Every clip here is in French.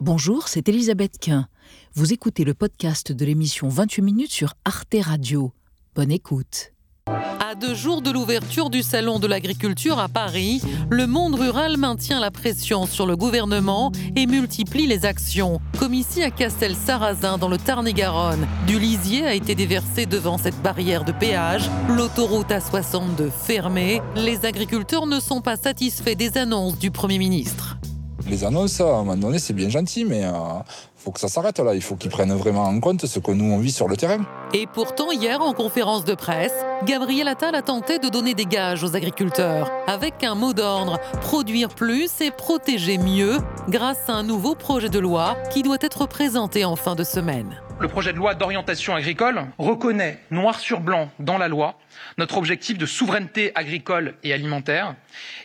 Bonjour, c'est Elisabeth Quint. Vous écoutez le podcast de l'émission 28 minutes sur Arte Radio. Bonne écoute. À deux jours de l'ouverture du Salon de l'agriculture à Paris, le monde rural maintient la pression sur le gouvernement et multiplie les actions, comme ici à Castel-Sarrazin dans le Tarn-et-Garonne. Du lisier a été déversé devant cette barrière de péage, l'autoroute A62 fermée. Les agriculteurs ne sont pas satisfaits des annonces du Premier ministre. Les annonces, à un moment donné, c'est bien gentil, mais il faut que ça s'arrête là. Il faut qu'ils prennent vraiment en compte ce que nous, on vit sur le terrain. Et pourtant, hier, en conférence de presse, Gabriel Attal a tenté de donner des gages aux agriculteurs, avec un mot d'ordre produire plus et protéger mieux, grâce à un nouveau projet de loi qui doit être présenté en fin de semaine. Le projet de loi d'orientation agricole reconnaît noir sur blanc dans la loi notre objectif de souveraineté agricole et alimentaire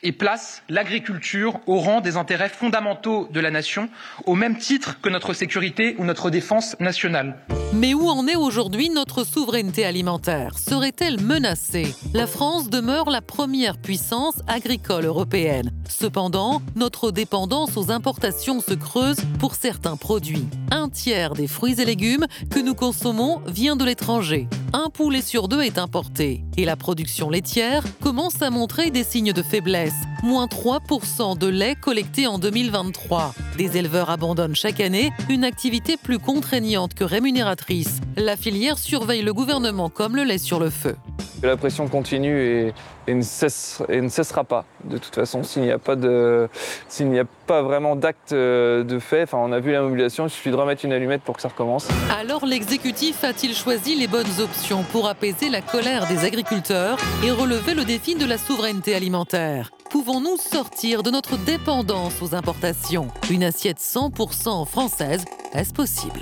et place l'agriculture au rang des intérêts fondamentaux de la nation, au même titre que notre sécurité ou notre défense nationale. Mais où en est aujourd'hui notre souveraineté alimentaire? Serait-elle menacée? La France demeure la première puissance agricole européenne. Cependant, notre dépendance aux importations se creuse pour certains produits. Un tiers des fruits et légumes que nous consommons vient de l'étranger. Un poulet sur deux est importé. Et la production laitière commence à montrer des signes de faiblesse. Moins 3% de lait collecté en 2023. Des éleveurs abandonnent chaque année une activité plus contraignante que rémunératrice. La filière surveille le gouvernement comme le lait sur le feu. La pression continue et, ne, cessera pas. De toute façon, s'il n'y a pas vraiment d'acte euh, de fait, enfin, on a vu la mobilisation, il suffit de remettre une allumette pour que ça recommence. Alors l'exécutif a-t-il choisi les bonnes options pour apaiser la colère des agriculteurs et relever le défi de la souveraineté alimentaire? Pouvons-nous sortir de notre dépendance aux importations? Une assiette 100% française, est-ce possible?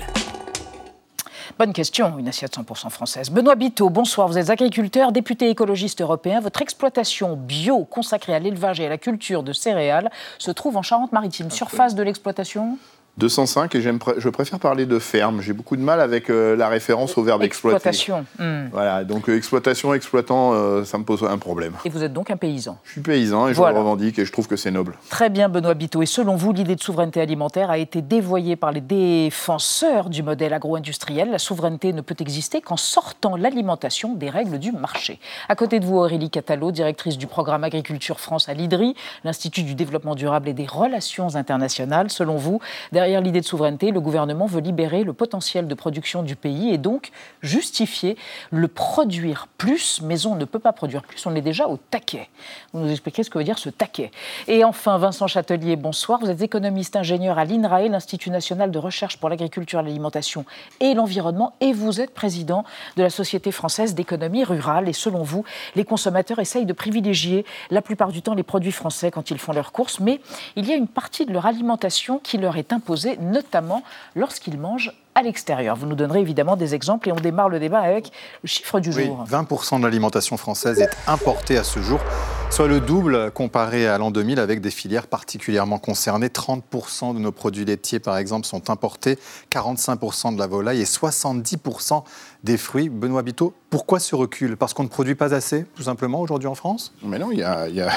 Bonne question, une assiette 100% française. Benoît Biteau, bonsoir. Vous êtes agriculteur, député écologiste européen. Votre exploitation bio consacrée à l'élevage et à la culture de céréales se trouve en Charente-Maritime. Surface de l'exploitation? 205 et je préfère parler de ferme. J'ai beaucoup de mal avec euh, la référence au verbe exploitation. Hmm. Voilà, donc euh, exploitation, exploitant, euh, ça me pose un problème. Et vous êtes donc un paysan Je suis paysan et je le revendique et je trouve que c'est noble. Très bien, Benoît Biteau. Et selon vous, l'idée de souveraineté alimentaire a été dévoyée par les défenseurs du modèle agro-industriel. La souveraineté ne peut exister qu'en sortant l'alimentation des règles du marché. À côté de vous, Aurélie Catalot, directrice du programme Agriculture France à l'IDRI, l'Institut du développement durable et des relations internationales. Selon vous, Derrière l'idée de souveraineté, le gouvernement veut libérer le potentiel de production du pays et donc justifier le produire plus, mais on ne peut pas produire plus, on est déjà au taquet. Vous nous expliquez ce que veut dire ce taquet. Et enfin, Vincent Châtelier, bonsoir. Vous êtes économiste ingénieur à l'INRAE, l'Institut national de recherche pour l'agriculture, l'alimentation et l'environnement, et vous êtes président de la Société française d'économie rurale. Et selon vous, les consommateurs essayent de privilégier la plupart du temps les produits français quand ils font leurs courses, mais il y a une partie de leur alimentation qui leur est imposée notamment lorsqu'ils mangent à l'extérieur. Vous nous donnerez évidemment des exemples et on démarre le débat avec le chiffre du jour. 20% de l'alimentation française est importée à ce jour, soit le double comparé à l'an 2000 avec des filières particulièrement concernées. 30% de nos produits laitiers, par exemple, sont importés, 45% de la volaille et 70% des fruits. Benoît Biteau, pourquoi ce recul? Parce qu'on ne produit pas assez, tout simplement, aujourd'hui en France? Mais non, il y a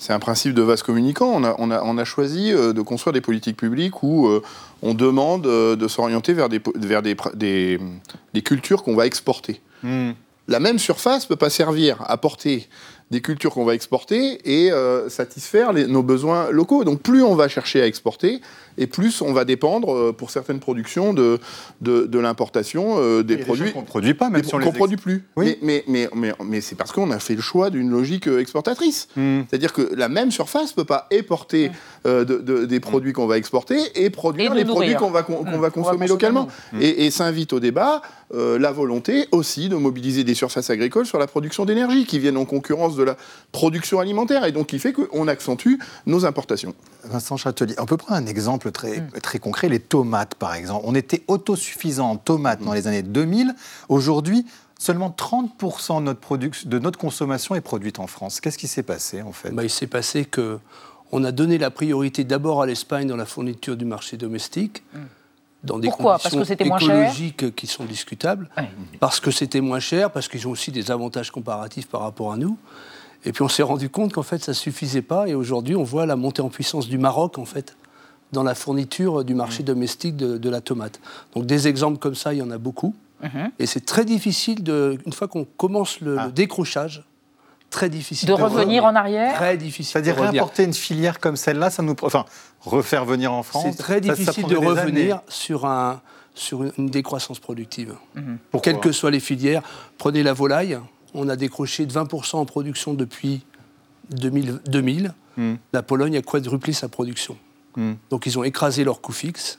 c'est un principe de vase communicant. On a, on a, on a choisi euh, de construire des politiques publiques où euh, on demande euh, de s'orienter vers, des, vers des, des, cultures qu'on va exporter. Hmm. La même surface ne peut pas servir à porter des cultures qu'on va exporter et satisfaire nos besoins locaux. Donc plus on va chercher à exporter, et plus on va dépendre euh, pour certaines productions de, de, l'importation euh, des produits qu'on ne produit pas, même si on ne produit plus. Mais, mais, mais, mais, c'est parce qu'on a fait le choix d'une logique euh, exportatrice. Hmm. C'est-à-dire que la même surface ne peut pas exporter de, des produits qu'on va exporter et produire les produits qu'on va, qu'on va consommer localement. Et, et s'invite au débat la volonté aussi de mobiliser des surfaces agricoles sur la production d'énergie qui viennent en concurrence de la production alimentaire et donc qui fait qu'on accentue nos importations. Vincent Châtelier, on peut prendre un exemple très, mm. très concret, les tomates par exemple. On était autosuffisant en tomates dans mm. les années 2000. Aujourd'hui, seulement 30% de notre, de notre consommation est produite en France. Qu'est-ce qui s'est passé en fait? Bah, Il s'est passé que on a donné la priorité d'abord à l'Espagne dans la fourniture du marché domestique. Mm. Dans des Pourquoi? Conditions parce que écologiques qui sont discutables. Parce que c'était moins cher, parce qu'ils ont aussi des avantages comparatifs par rapport à nous. Et puis on s'est rendu compte qu'en fait ça suffisait pas. Et aujourd'hui on voit la montée en puissance du Maroc en fait dans la fourniture du marché domestique de, la tomate. Donc des exemples comme ça, il y en a beaucoup. Mhm. Et c'est très difficile, de, une fois qu'on commence le, ah. décrochage, très difficile de, revenir en arrière. Très difficile. C'est-à-dire réimporter une filière comme celle-là, ça nous, enfin, refaire venir en France. C'est très difficile de revenir sur un sur une décroissance productive. Mhm. Pour Quelles que soient les filières, prenez la volaille, on a décroché de 20% en production depuis 2000. 2000. Mhm. La Pologne a quadruplé sa production. Hmm. Donc ils ont écrasé leurs coûts fixes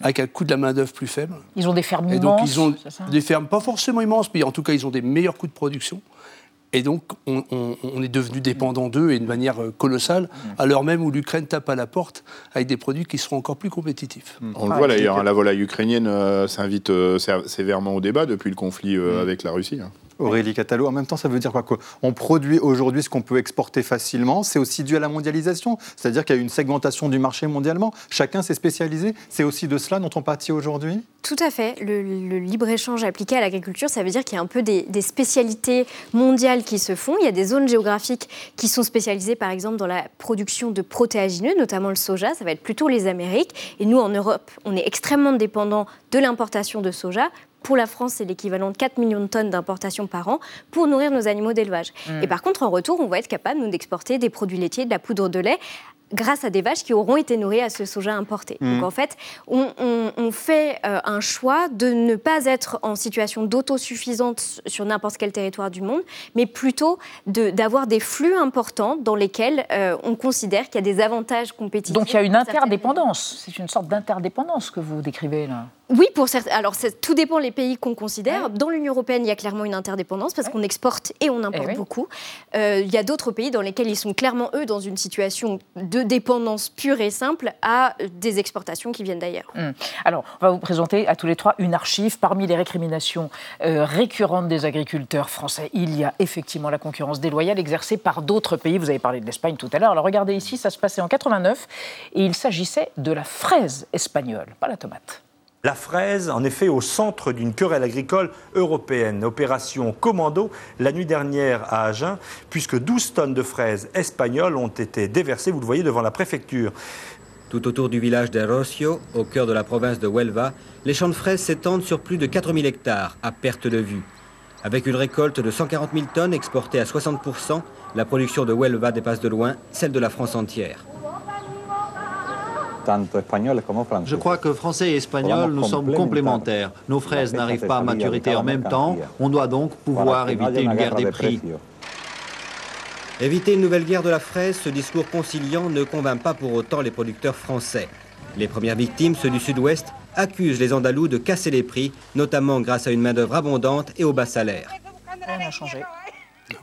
avec un coût de la main-d'œuvre plus faible. Ils ont des fermes et donc ils ont des fermes pas forcément immenses, mais en tout cas ils ont des meilleurs coûts de production. Et donc on, est devenu dépendant d'eux et de manière euh, colossale, hmm. à l'heure même où l'Ukraine tape à la porte avec des produits qui seront encore plus compétitifs. Hmm. On le voit d'ailleurs, hein, la volaille ukrainienne euh, s'invite euh, sévèrement au débat depuis le conflit avec la Russie. Hein. Aurélie Catalo, en même temps, ça veut dire quoi? On produit aujourd'hui ce qu'on peut exporter facilement. C'est aussi dû à la mondialisation, c'est-à-dire qu'il y a une segmentation du marché mondialement. Chacun s'est spécialisé. C'est aussi de cela dont on partit aujourd'hui? Tout à fait. Le, libre-échange appliqué à l'agriculture, ça veut dire qu'il y a un peu des, spécialités mondiales qui se font. Il y a des zones géographiques qui sont spécialisées, par exemple, dans la production de protéagineux, notamment le soja. Ça va être plutôt les Amériques. Et nous, en Europe, on est extrêmement dépendant de l'importation de soja pour la France, c'est l'équivalent de 4 millions de tonnes d'importation par an pour nourrir nos animaux d'élevage. Hmm. Et par contre, en retour, on va être capable, nous, d'exporter des produits laitiers, de la poudre de lait grâce à des vaches qui auront été nourries à ce soja importé. Hmm. Donc en fait, on, fait euh, un choix de ne pas être en situation d'autosuffisance sur n'importe quel territoire du monde, mais plutôt d'avoir des flux importants dans lesquels euh, on considère qu'il y a des avantages compétitifs. Donc il y a une interdépendance, c'est une sorte d'interdépendance que vous décrivez là. Oui, pour certains. Alors, tout dépend les pays qu'on considère. Dans l'Union européenne, il y a clairement une interdépendance parce qu'on exporte et on importe eh beaucoup. Euh, il y a d'autres pays dans lesquels ils sont clairement, eux, dans une situation de dépendance pure et simple à des exportations qui viennent d'ailleurs. Hum. Alors, on va vous présenter à tous les trois une archive. Parmi les récriminations euh, récurrentes des agriculteurs français, il y a effectivement la concurrence déloyale exercée par d'autres pays. Vous avez parlé de l'Espagne tout à l'heure. Alors, regardez ici, ça se passait en 89 et il s'agissait de la fraise espagnole, pas la tomate. La fraise, en effet, au centre d'une querelle agricole européenne. Opération commando la nuit dernière à Agen, puisque 12 tonnes de fraises espagnoles ont été déversées, vous le voyez, devant la préfecture. Tout autour du village de Rocio, au cœur de la province de Huelva, les champs de fraises s'étendent sur plus de 4000 hectares, à perte de vue. Avec une récolte de 140 000 tonnes exportée à 60%, la production de Huelva dépasse de loin celle de la France entière. Je crois que français et espagnol, nous sommes complémentaires. Nos fraises n'arrivent pas à maturité en même temps. On doit donc pouvoir éviter une guerre des prix. Éviter une nouvelle guerre de la fraise, ce discours conciliant ne convainc pas pour autant les producteurs français. Les premières victimes, ceux du sud-ouest, accusent les Andalous de casser les prix, notamment grâce à une main-d'œuvre abondante et au bas salaire. Rien n'a changé.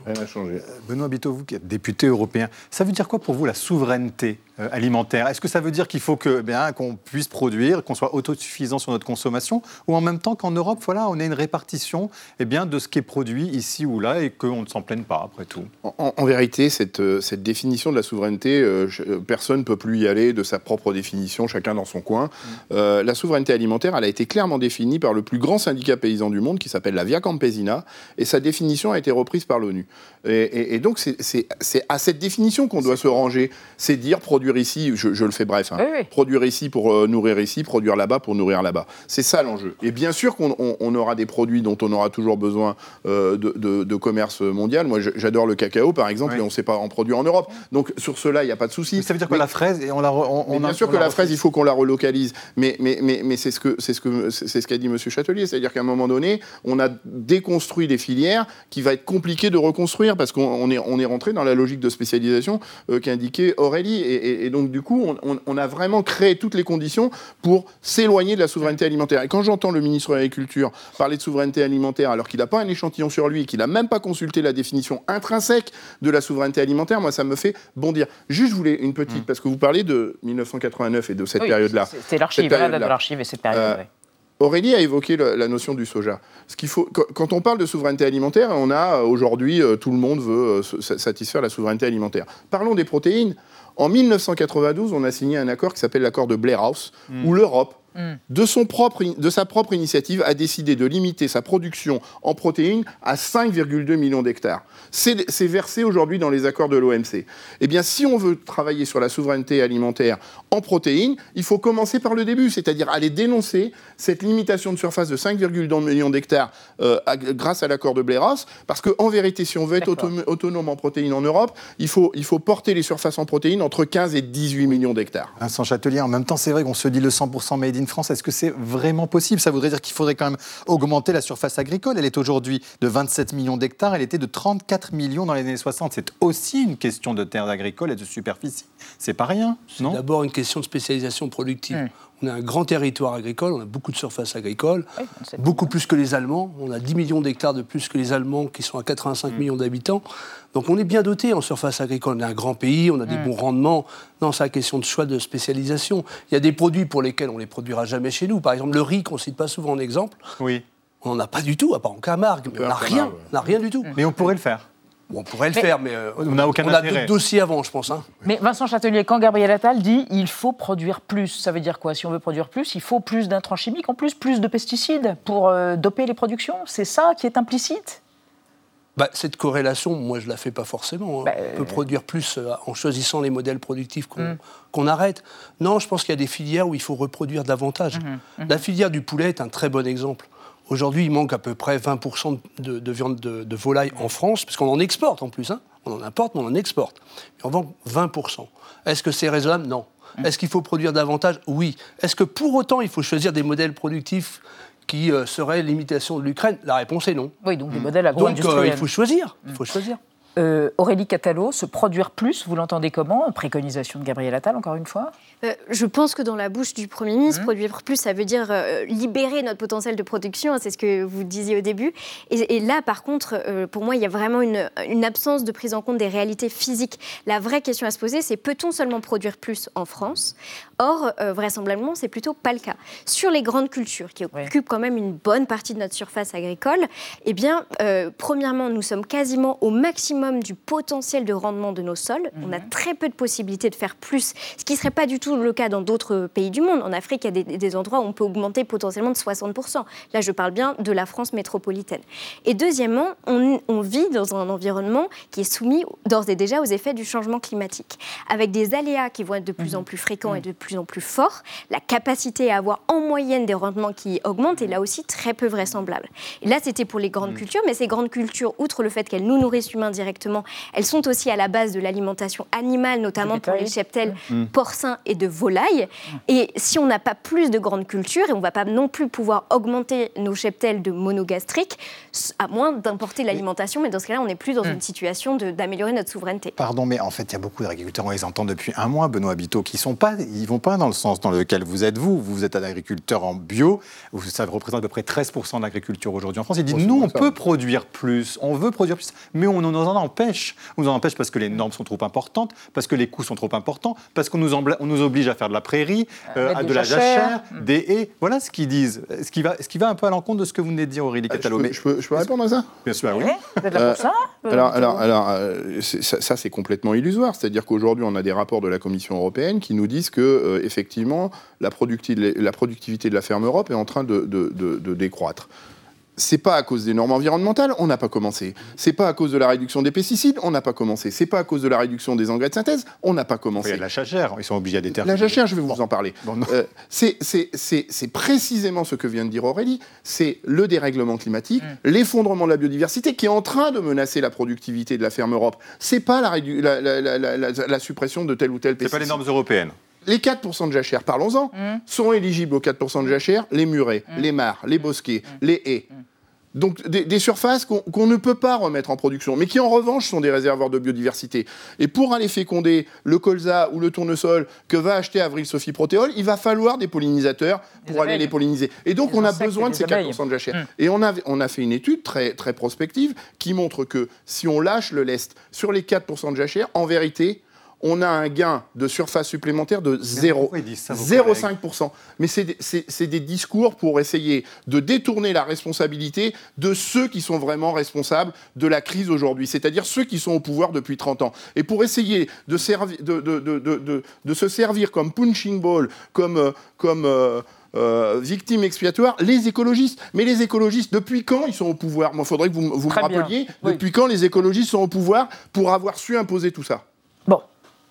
Rien n'a changé. Benoît Biteau, vous qui êtes député européen, ça veut dire quoi pour vous la souveraineté alimentaire Est-ce que ça veut dire qu'il faut que, bien, qu'on puisse produire, qu'on soit autosuffisant sur notre consommation, ou en même temps qu'en Europe, voilà, on ait une répartition eh bien, de ce qui est produit ici ou là et qu'on ne s'en plaigne pas après tout? En, vérité, cette, euh, cette, définition de la souveraineté, euh, personne ne peut plus y aller de sa propre définition, chacun dans son coin. Mm. la souveraineté alimentaire, elle a été clairement définie par le plus grand syndicat paysan du monde, qui s'appelle la Via Campesina, et sa définition a été reprise par l'ONU. Et, donc, c'est à cette définition qu'on doit se ranger, c'est dire produire produire ici, je, le fais bref, hein. produire ici pour euh, nourrir ici, produire là-bas pour nourrir là-bas. C'est ça l'enjeu. Et bien sûr qu'on aura des produits dont on aura toujours besoin euh, de, commerce mondial. Moi, j'adore le cacao, par exemple, et on ne sait pas en produire en Europe. Donc sur cela, il n'y a pas de souci. ça veut dire que la fraise, et on la, on, bien sûr que la fraise, il faut qu'on la relocalise. Mais, mais, mais, mais c'est ce qu'a ce que, ce qu'a dit M. Châtelier, c'est-à-dire qu'à un moment donné, on a déconstruit des filières qui va être compliqué de reconstruire parce qu'on est, on est rentré dans la logique de spécialisation euh, qu'indiquait Aurélie. Et, et, donc, du coup, on, a vraiment créé toutes les conditions pour s'éloigner de la souveraineté alimentaire. Et quand j'entends le ministre de l'Agriculture parler de souveraineté alimentaire alors qu'il n'a pas un échantillon sur lui, qu'il n'a même pas consulté la définition intrinsèque de la souveraineté alimentaire, moi, ça me fait bondir. Juste, je voulais une petite, mmh. parce que vous parlez de 1989 et de cette période-là. C'est l'archive, la de l'archive et cette période. Euh, Aurélie a évoqué la notion du soja. Ce qu'il faut, quand on parle de souveraineté alimentaire, on a euh, aujourd'hui, euh, tout le monde veut satisfaire la souveraineté alimentaire. Parlons des protéines. En 1992, on a signé un accord qui s'appelle l'accord de Blair House, hmm. où l'Europe mm. de, son propre, de sa propre initiative, a décidé de limiter sa production en protéines à 5,2 millions d'hectares. C'est versé aujourd'hui dans les accords de l'OMC. Eh bien, si on veut travailler sur la souveraineté alimentaire en protéines, il faut commencer par le début, c'est-à-dire aller dénoncer cette limitation de surface de 5,2 millions d'hectares euh, grâce à l'accord de Blairas, parce qu'en vérité, si on veut être autonome en protéines en Europe, il faut, il faut porter les surfaces en protéines entre 15 et 18 millions d'hectares. Vincent Châtelier, en même temps, c'est vrai qu'on se dit le 100% made in France. Est-ce que c'est vraiment possible? Ça voudrait dire qu'il faudrait quand même augmenter la surface agricole. Elle est aujourd'hui de 27 millions d'hectares, elle était de 34 millions dans les années 60. C'est aussi une question de terres agricoles et de superficie. C'est pas rien, non? C'est d'abord une question de spécialisation productive. Mmh. On a un grand territoire agricole, on a beaucoup de surface agricole, beaucoup plus que les Allemands. On a 10 millions d'hectares de plus que les Allemands qui sont à 85 mm. millions d'habitants. Donc on est bien doté en surface agricole. On est un grand pays, on a des mm. bons rendements. Non, c'est la question de choix de spécialisation. Il y a des produits pour lesquels on ne les produira jamais chez nous. Par exemple, le riz qu'on ne cite pas souvent en exemple. Oui. On n'en a pas du tout, à part en Camargue. on n'a rien, on n'a rien du tout. Mais on pourrait le faire on pourrait le faire, mais euh, on n'a aucun on a d'autres dossiers avant, je pense. Hein. Mais Vincent Châtelier, quand Gabriel Attal dit il faut produire plus, ça veut dire quoi? Si on veut produire plus, il faut plus d'intrants chimiques, en plus plus de pesticides pour euh, doper les productions? C'est ça qui est implicite? Bah, cette corrélation, moi, je ne la fais pas forcément. Hein. Bah, on peut euh, produire plus en choisissant les modèles productifs qu'on hmm. arrête. Non, je pense qu'il y a des filières où il faut reproduire davantage. Mmh, mmh. La filière du poulet est un très bon exemple. Aujourd'hui, il manque à peu près 20% de, viande de, volaille en France, puisqu'on en exporte en plus. Hein. On en importe, mais on en exporte. Et on vend 20%. Est-ce que c'est raisonnable? Non. Mmh. Est-ce qu'il faut produire davantage? Oui. Est-ce que pour autant, il faut choisir des modèles productifs qui euh, seraient l'imitation de l'Ukraine? La réponse est non. Oui, donc des modèles agro-industriels. Donc euh, il faut choisir. Il faut choisir. Euh, Aurélie Catalo, se produire plus, vous l'entendez comment? Préconisation de Gabriel Attal, encore une fois? Euh, Je pense que dans la bouche du Premier ministre, mmh. produire plus, ça veut dire euh, libérer notre potentiel de production, hein, c'est ce que vous disiez au début. Et, là, par contre, pour moi, il y a vraiment une, absence de prise en compte des réalités physiques. La vraie question à se poser, c'est peut-on seulement produire plus en France? Or, vraisemblablement, c'est plutôt pas le cas. Sur les grandes cultures, qui occupent quand même une bonne partie de notre surface agricole, eh bien, premièrement, nous sommes quasiment au maximum du potentiel de rendement de nos sols. On a mhm. très peu de possibilités de faire plus, ce qui ne serait pas du tout le cas dans d'autres pays du monde. En Afrique, il y a des, endroits où on peut augmenter potentiellement de 60%. Là, je parle bien de la France métropolitaine. Et deuxièmement, on, vit dans un environnement qui est soumis d'ores et déjà aux effets du changement climatique, avec des aléas qui vont être de plus en mhm. plus fréquents et mhm. de plus en plus forts. La capacité à avoir en moyenne des rendements qui augmentent est là aussi très peu vraisemblable. Et là, c'était pour les grandes cultures, mais ces grandes cultures, outre le fait qu'elles nous nourrissent humains directement, elles sont aussi à la base de l'alimentation animale, notamment pour les cheptels mm. porcins et de volailles. Et si on n'a pas plus de grandes cultures, et on ne va pas non plus pouvoir augmenter nos cheptels de monogastriques, à moins d'importer l'alimentation, mais dans ce cas-là, on n'est plus dans mm. une situation d'améliorer notre souveraineté. Pardon, mais en fait, il y a beaucoup d'agriculteurs, on les entend depuis un mois, Benoît Biteau, qui ne pas, ils vont pas dans le sens dans lequel vous êtes vous. Vous êtes un agriculteur en bio, ça représente à peu près 13% de l'agriculture aujourd'hui en France. Ils disent, nous, on peut produire plus, on veut produire plus, mais on nous en empêche. On nous en empêche parce que les normes sont trop importantes, parce que les coûts sont trop importants, parce qu'on nous, on nous oblige à faire de la prairie, euh, à de la jachère, mm. des haies. Voilà ce qu'ils disent. Ce qui, va, ce qui va un peu à l'encontre de ce que vous venez de dire, Aurélie ah, Catalo. Je, peux, je, peux, répondre à ça? Bien sûr, oui. Vous êtes là pour ça euh, Alors, alors, alors euh, ça, c'est complètement illusoire. C'est-à-dire qu'aujourd'hui, on a des rapports de la Commission européenne qui nous disent que, effectivement, la, la, productivité de la ferme Europe est en train de, de, de décroître c'est pas à cause des normes environnementales, on n'a pas commencé. C'est pas à cause de la réduction des pesticides, on n'a pas commencé. C'est pas à cause de la réduction des engrais de synthèse, on n'a pas commencé. Il y a de la chachère, ils sont obligés à déterminer. La jachère, je vais vous en parler. Euh, c'est précisément ce que vient de dire Aurélie, c'est le dérèglement climatique, mm. l'effondrement de la biodiversité qui est en train de menacer la productivité de la ferme Europe. C'est pas la, la, suppression de tel ou tel pesticide. C'est pas les normes européennes les 4% de jachère, parlons-en, mm. sont éligibles aux 4% de jachère les murets, mm. les mares, les bosquets, les haies. Donc des, surfaces qu'on ne peut pas remettre en production, mais qui en revanche sont des réservoirs de biodiversité. Et pour aller féconder le colza ou le tournesol que va acheter Avril Sophie Protéol, il va falloir des pollinisateurs pour aller les polliniser. Et donc on a besoin de ces 4% de jachère. Hum. Et on a, on a fait une étude très, très prospective qui montre que si on lâche le lest sur les 4% de jachère, en vérité, on a un gain de surface supplémentaire de 0,5%. Mais c'est des discours pour essayer de détourner la responsabilité de ceux qui sont vraiment responsables de la crise aujourd'hui, c'est-à-dire ceux qui sont au pouvoir depuis 30 ans. Et pour essayer de, de, se servir comme punching ball, comme... comme euh, euh, victimes expiatoires, les écologistes. Mais les écologistes, depuis quand ils sont au pouvoir? Moi, il faudrait que vous, vous me rappeliez, depuis quand les écologistes sont au pouvoir pour avoir su imposer tout ça?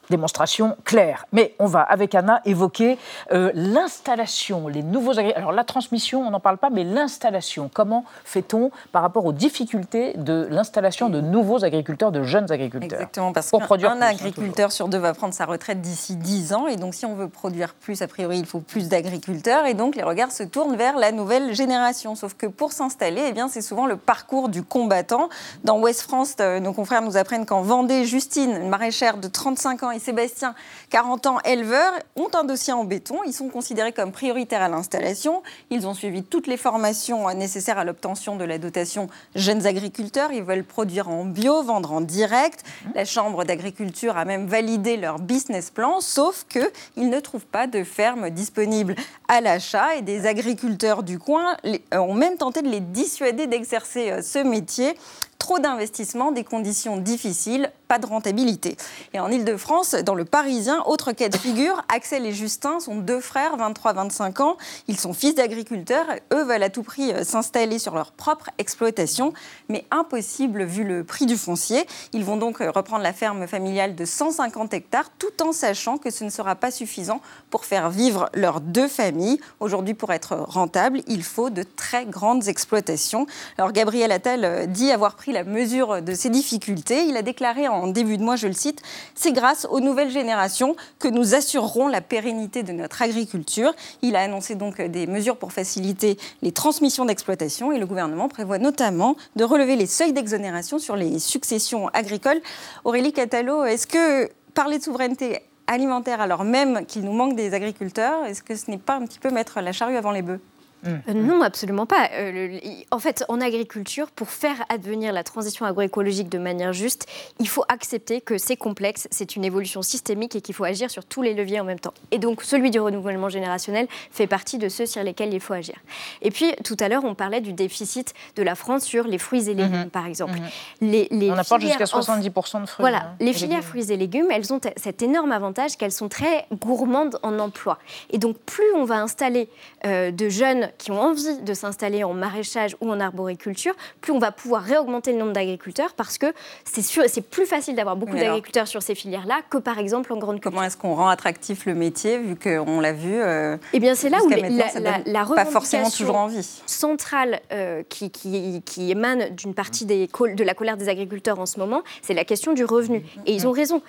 Démonstration claire. Mais on va, avec Anna, évoquer euh, l'installation, les nouveaux Alors la transmission, on n'en parle pas, mais l'installation. Comment fait-on par rapport aux difficultés de l'installation de nouveaux agriculteurs, de jeunes agriculteurs Exactement, parce qu'un agriculteur sur deux va prendre sa retraite d'ici 10 ans. Et donc si on veut produire plus, a priori, il faut plus d'agriculteurs. Et donc les regards se tournent vers la nouvelle génération. Sauf que pour s'installer, eh bien, c'est souvent le parcours du combattant. Dans Ouest France, euh, nos confrères nous apprennent qu'en Vendée, Justine, une maraîchère de 35 ans, Sébastien, 40 ans, éleveurs, ont un dossier en béton. Ils sont considérés comme prioritaires à l'installation. Ils ont suivi toutes les formations nécessaires à l'obtention de la dotation jeunes agriculteurs. Ils veulent produire en bio, vendre en direct. La Chambre d'agriculture a même validé leur business plan, sauf qu'ils ne trouvent pas de ferme disponible à l'achat. Et des agriculteurs du coin ont même tenté de les dissuader d'exercer euh, ce métier trop d'investissements, des conditions difficiles, pas de rentabilité. Et en Ile-de-France, dans le Parisien, autre cas de figure, Axel et Justin sont deux frères, 23-25 ans. Ils sont fils d'agriculteurs. Eux veulent à tout prix euh, s'installer sur leur propre exploitation, mais impossible vu le prix du foncier. Ils vont donc euh, reprendre la ferme familiale de 150 hectares, tout en sachant que ce ne sera pas suffisant pour faire vivre leurs deux familles. Aujourd'hui, pour être rentable, il faut de très grandes exploitations. Alors Gabriel Attal euh, dit avoir pris la mesure de ces difficultés. Il a déclaré en début de mois, je le cite, C'est grâce aux nouvelles générations que nous assurerons la pérennité de notre agriculture. Il a annoncé donc des mesures pour faciliter les transmissions d'exploitation et le gouvernement prévoit notamment de relever les seuils d'exonération sur les successions agricoles. Aurélie Catalo, est-ce que parler de souveraineté alimentaire alors même qu'il nous manque des agriculteurs, est-ce que ce n'est pas un petit peu mettre la charrue avant les bœufs? Euh, non, absolument pas. Euh, en fait, en agriculture, pour faire advenir la transition agroécologique de manière juste, il faut accepter que c'est complexe, c'est une évolution systémique et qu'il faut agir sur tous les leviers en même temps. Et donc, celui du renouvellement générationnel fait partie de ceux sur lesquels il faut agir. Et puis, tout à l'heure, on parlait du déficit de la France sur les fruits et légumes, mhm. par exemple. Mhm. les, on apporte jusqu'à 70% de fruits. Voilà, hein, les filières fruits et légumes, elles ont cet énorme avantage qu'elles sont très gourmandes en emploi. Et donc, plus on va installer euh, de jeunes qui ont envie de s'installer en maraîchage ou en arboriculture, plus on va pouvoir réaugmenter le nombre d'agriculteurs parce que c'est plus facile d'avoir beaucoup d'agriculteurs sur ces filières-là que par exemple en grande culture. Comment est-ce qu'on rend attractif le métier vu qu'on l'a vu euh, Eh bien, c'est là où la, la, pas forcément toujours envie. centrale euh, qui, qui, qui, émane d'une partie des, de la colère des agriculteurs en ce moment, c'est la question du revenu. Et ils ont raison.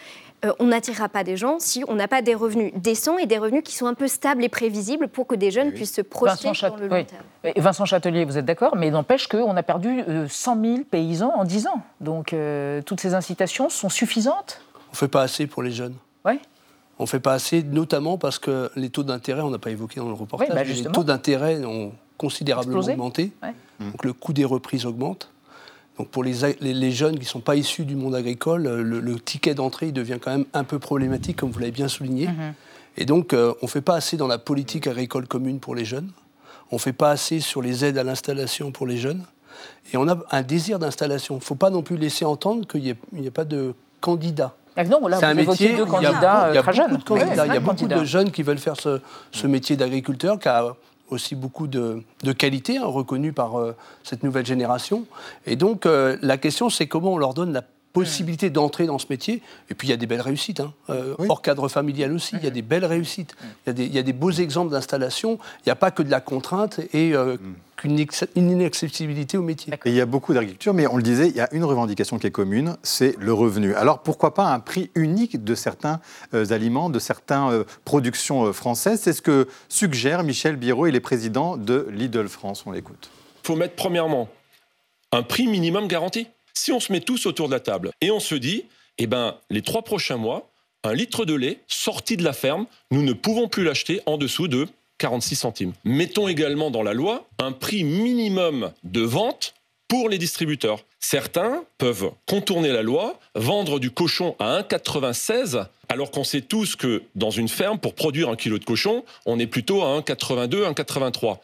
Euh, on n'attirera pas des gens si on n'a pas des revenus décents et des revenus qui sont un peu stables et prévisibles pour que des jeunes puissent se projeter dans le long terme. Vincent Châtelier, vous êtes d'accord, mais n'empêche qu'on a perdu 100 euh, 000 paysans en 10 ans. Donc euh, toutes ces incitations sont suffisantes? On ne fait pas assez pour les jeunes. Oui. On ne fait pas assez, notamment parce que les taux d'intérêt, on n'a pas évoqué dans le reportage, bah, les taux d'intérêt ont considérablement augmenté. Donc le coût des reprises augmente. Donc pour les, les, jeunes qui ne sont pas issus du monde agricole, le, ticket d'entrée devient quand même un peu problématique, comme vous l'avez bien souligné. Mhm. Et donc euh, on ne fait pas assez dans la politique agricole commune pour les jeunes. On ne fait pas assez sur les aides à l'installation pour les jeunes. Et on a un désir d'installation. Il ne faut pas non plus laisser entendre qu'il n'y ait, pas de candidats. Ah c'est un métier, de candidats il y a, très jeunes. il y a beaucoup de jeunes qui veulent faire ce, ce métier d'agriculteur, qui a aussi beaucoup de, de qualités hein, reconnues par euh, cette nouvelle génération. Et donc, euh, la question, c'est comment on leur donne la possibilité d'entrer dans ce métier. Et puis, il y a des belles réussites. Hein. Euh, hors cadre familial aussi, il y a des belles réussites. Il y a des, il y a des beaux exemples d'installation. Il n'y a pas que de la contrainte et mm qu'une inaccessibilité au métier. il y a beaucoup d'agriculture, mais on le disait, il y a une revendication qui est commune, c'est le revenu. Alors pourquoi pas un prix unique de certains euh, aliments, de certaines euh, productions euh, françaises? C'est ce que suggère Michel Biro, il est président de Lidl France. On l'écoute. Il faut mettre premièrement un prix minimum garanti. Si on se met tous autour de la table et on se dit, eh ben, les trois prochains mois, un litre de lait sorti de la ferme, nous ne pouvons plus l'acheter en dessous de 46 centimes. Mettons également dans la loi un prix minimum de vente pour les distributeurs. Certains peuvent contourner la loi, vendre du cochon à 1,96 Alors qu'on sait tous que dans une ferme, pour produire un kilo de cochon, on est plutôt à 1,82, 1,83.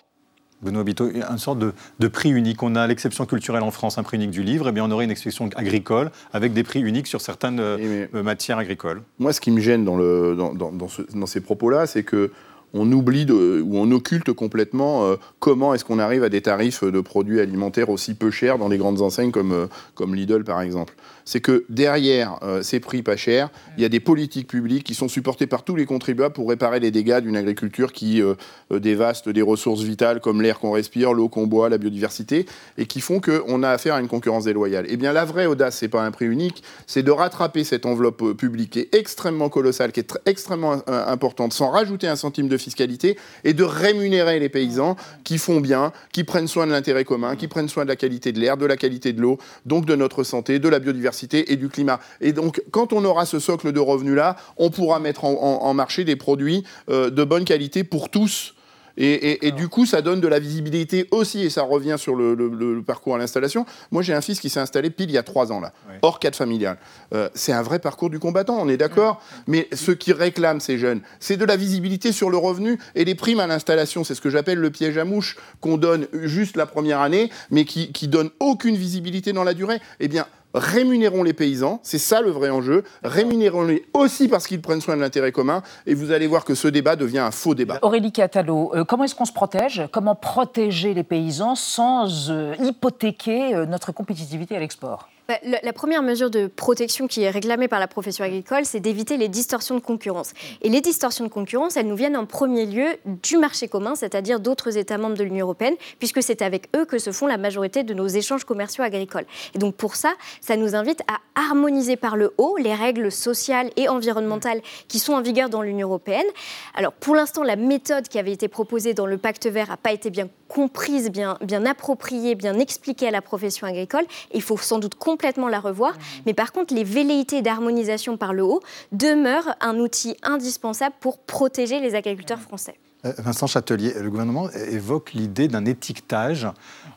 Benoît Bito, une sorte de, prix unique. On a l'exception culturelle en France, un prix unique du livre, et eh bien on aurait une exception agricole avec des prix uniques sur certaines euh, matières agricoles. Moi, ce qui me gêne dans, le, dans, dans ces propos-là, c'est que on oublie ou on occulte complètement euh, comment est-ce qu'on arrive à des tarifs de produits alimentaires aussi peu chers dans les grandes enseignes comme, euh, comme Lidl par exemple. C'est que derrière euh, ces prix pas chers, il y a des politiques publiques qui sont supportées par tous les contribuables pour réparer les dégâts d'une agriculture qui dévaste des ressources vitales comme l'air qu'on respire, l'eau qu'on boit, la biodiversité, et qui font qu'on a affaire à une concurrence déloyale. Eh bien la vraie audace, c'est pas un prix unique, c'est de rattraper cette enveloppe publique qui est extrêmement colossale, qui est extrêmement importante, sans rajouter un centime de fiscalité et de rémunérer les paysans qui font bien, qui prennent soin de l'intérêt commun, qui prennent soin de la qualité de l'air, de la qualité de l'eau, donc de notre santé, de la biodiversité et du climat. Et donc, quand on aura ce socle de revenus-là, on pourra mettre en, marché des produits euh, de bonne qualité pour tous et, du coup, ça donne de la visibilité aussi, et ça revient sur le, parcours à l'installation. Moi, j'ai un fils qui s'est installé pile il y a trois ans, là, hors cadre familial. Euh, c'est un vrai parcours du combattant, on est d'accord Mais ce qui réclament ces jeunes, c'est de la visibilité sur le revenu et les primes à l'installation. C'est ce que j'appelle le piège à mouche qu'on donne juste la première année, mais qui, qui donne aucune visibilité dans la durée. Eh bien, rémunérons les paysans, c'est ça le vrai enjeu, rémunérons-les aussi parce qu'ils prennent soin de l'intérêt commun, et vous allez voir que ce débat devient un faux débat. Aurélie Catalo, euh, comment est-ce qu'on se protège? Comment protéger les paysans sans euh, hypothéquer euh, notre compétitivité à l'export? La, première mesure de protection qui est réclamée par la profession agricole, c'est d'éviter les distorsions de concurrence. Et les distorsions de concurrence, elles nous viennent en premier lieu du marché commun, c'est-à-dire d'autres États membres de l'Union européenne, puisque c'est avec eux que se font la majorité de nos échanges commerciaux agricoles. Et donc pour ça, ça nous invite à harmoniser par le haut les règles sociales et environnementales qui sont en vigueur dans l'Union européenne. Alors pour l'instant, la méthode qui avait été proposée dans le pacte vert n'a pas été bien comprise, bien, appropriée, bien expliquée à la profession agricole. Il faut sans doute complètement la revoir. Mmh. Mais par contre, les velléités d'harmonisation par le haut demeurent un outil indispensable pour protéger les agriculteurs mmh. français. Euh, Vincent Châtelier, le gouvernement évoque l'idée d'un étiquetage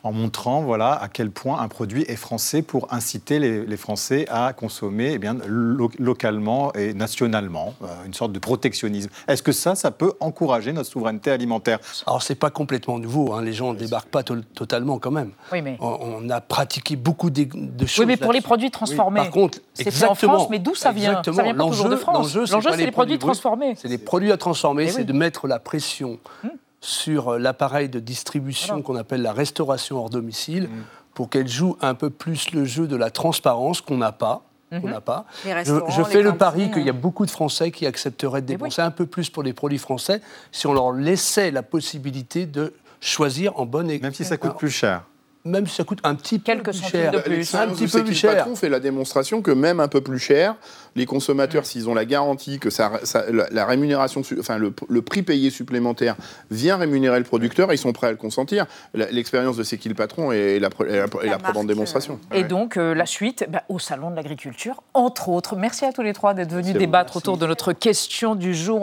en montrant voilà, à quel point un produit est français pour inciter les, Français à consommer eh bien, localement et nationalement, euh, une sorte de protectionnisme. Est-ce que ça, ça peut encourager notre souveraineté alimentaire? Alors, ce n'est pas complètement nouveau, hein. les gens ne débarquent pas totalement quand même. Oui, mais... on, a pratiqué beaucoup de, choses. Oui, mais pour les produits transformés. Par contre, c'est en France, mais d'où ça vient? Ça vient pas toujours de France. L'enjeu, c'est les, produits transformés. C'est les produits à transformer, eh c'est de mettre la pression hmm sur euh, l'appareil de distribution qu'on appelle la restauration hors domicile mm. pour qu'elle joue un peu plus le jeu de la transparence qu'on n'a pas. Mm-hmm. n'a pas. Je, fais le pari qu'il y a beaucoup de Français qui accepteraient de dépenser un peu plus pour les produits français si on leur laissait la possibilité de choisir en bonne et Même si ça coûte plus cher même si ça coûte un petit peu plus cher. De plus. Un petit peu plus cher. Le patron fait la démonstration que même un peu plus cher, les consommateurs, mm. s'ils ont la garantie que ça, la, rémunération, enfin le, prix payé supplémentaire vient rémunérer le producteur, ils sont prêts à le consentir. L'expérience de C'est qui le patron est la, la, la démonstration. Et donc euh, la suite bah, au salon de l'agriculture, entre autres. Merci à tous les trois d'être venus débattre autour de notre question du jour.